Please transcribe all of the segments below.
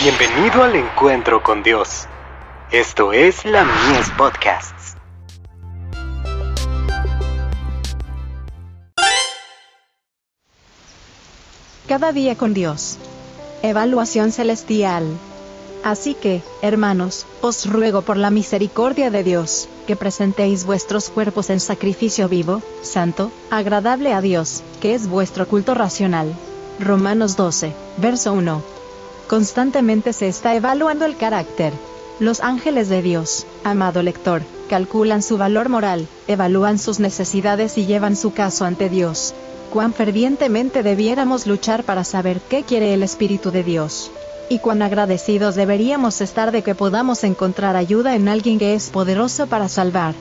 Bienvenido al encuentro con Dios. Esto es la Mies Podcasts. Cada día con Dios. Evaluación celestial. Así que, hermanos, os ruego por la misericordia de Dios, que presentéis vuestros cuerpos en sacrificio vivo, santo, agradable a Dios, que es vuestro culto racional. Romanos 12, verso 1. Constantemente se está evaluando el carácter. Los ángeles de Dios, amado lector, calculan su valor moral, evalúan sus necesidades y llevan su caso ante Dios. Cuán fervientemente debiéramos luchar para saber qué quiere el Espíritu de Dios y cuán agradecidos deberíamos estar de que podamos encontrar ayuda en alguien que es poderoso para salvar.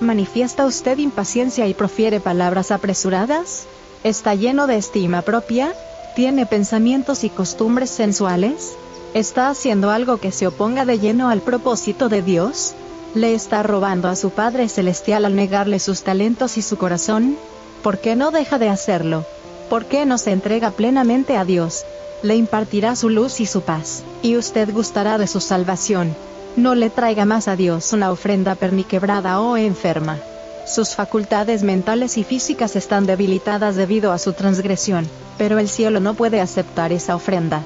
¿Manifiesta usted impaciencia y profiere palabras apresuradas? ¿Está lleno de estima propia? ¿Tiene pensamientos y costumbres sensuales? ¿Está haciendo algo que se oponga de lleno al propósito de Dios? ¿Le está robando a su Padre Celestial al negarle sus talentos y su corazón? ¿Por qué no deja de hacerlo? ¿Por qué no se entrega plenamente a Dios? le impartirá su luz y su paz, y usted gustará de su salvación. No le traiga más a Dios una ofrenda perniquebrada o enferma. Sus facultades mentales y físicas están debilitadas debido a su transgresión, pero el cielo no puede aceptar esa ofrenda.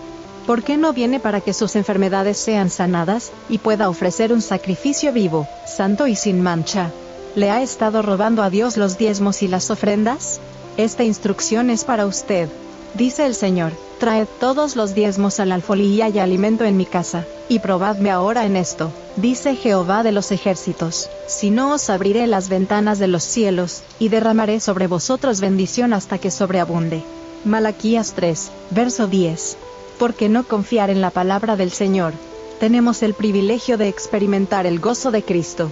¿Por qué no viene para que sus enfermedades sean sanadas, y pueda ofrecer un sacrificio vivo, santo y sin mancha? ¿Le ha estado robando a Dios los diezmos y las ofrendas? Esta instrucción es para usted. Dice el Señor, traed todos los diezmos al alfolía y alimento en mi casa, y probadme ahora en esto, dice Jehová de los ejércitos, si no os abriré las ventanas de los cielos, y derramaré sobre vosotros bendición hasta que sobreabunde. Malaquías 3, verso 10. ¿Por qué no confiar en la palabra del Señor? Tenemos el privilegio de experimentar el gozo de Cristo,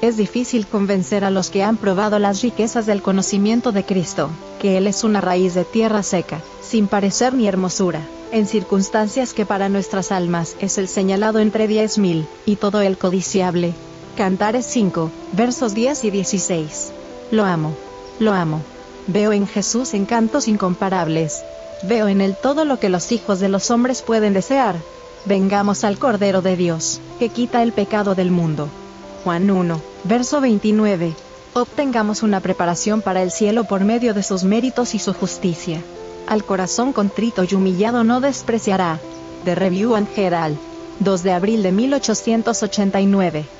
es difícil convencer a los que han probado las riquezas del conocimiento de Cristo, que Él es una raíz de tierra seca, sin parecer ni hermosura, en circunstancias que para nuestras almas es el señalado entre diez mil, y todo el codiciable. Cantares 5, versos 10 y 16. Lo amo. Lo amo. Veo en Jesús encantos incomparables. Veo en Él todo lo que los hijos de los hombres pueden desear. Vengamos al Cordero de Dios, que quita el pecado del mundo. Juan 1, verso 29. Obtengamos una preparación para el cielo por medio de sus méritos y su justicia. Al corazón contrito y humillado no despreciará. The Review and Herald. 2 de abril de 1889.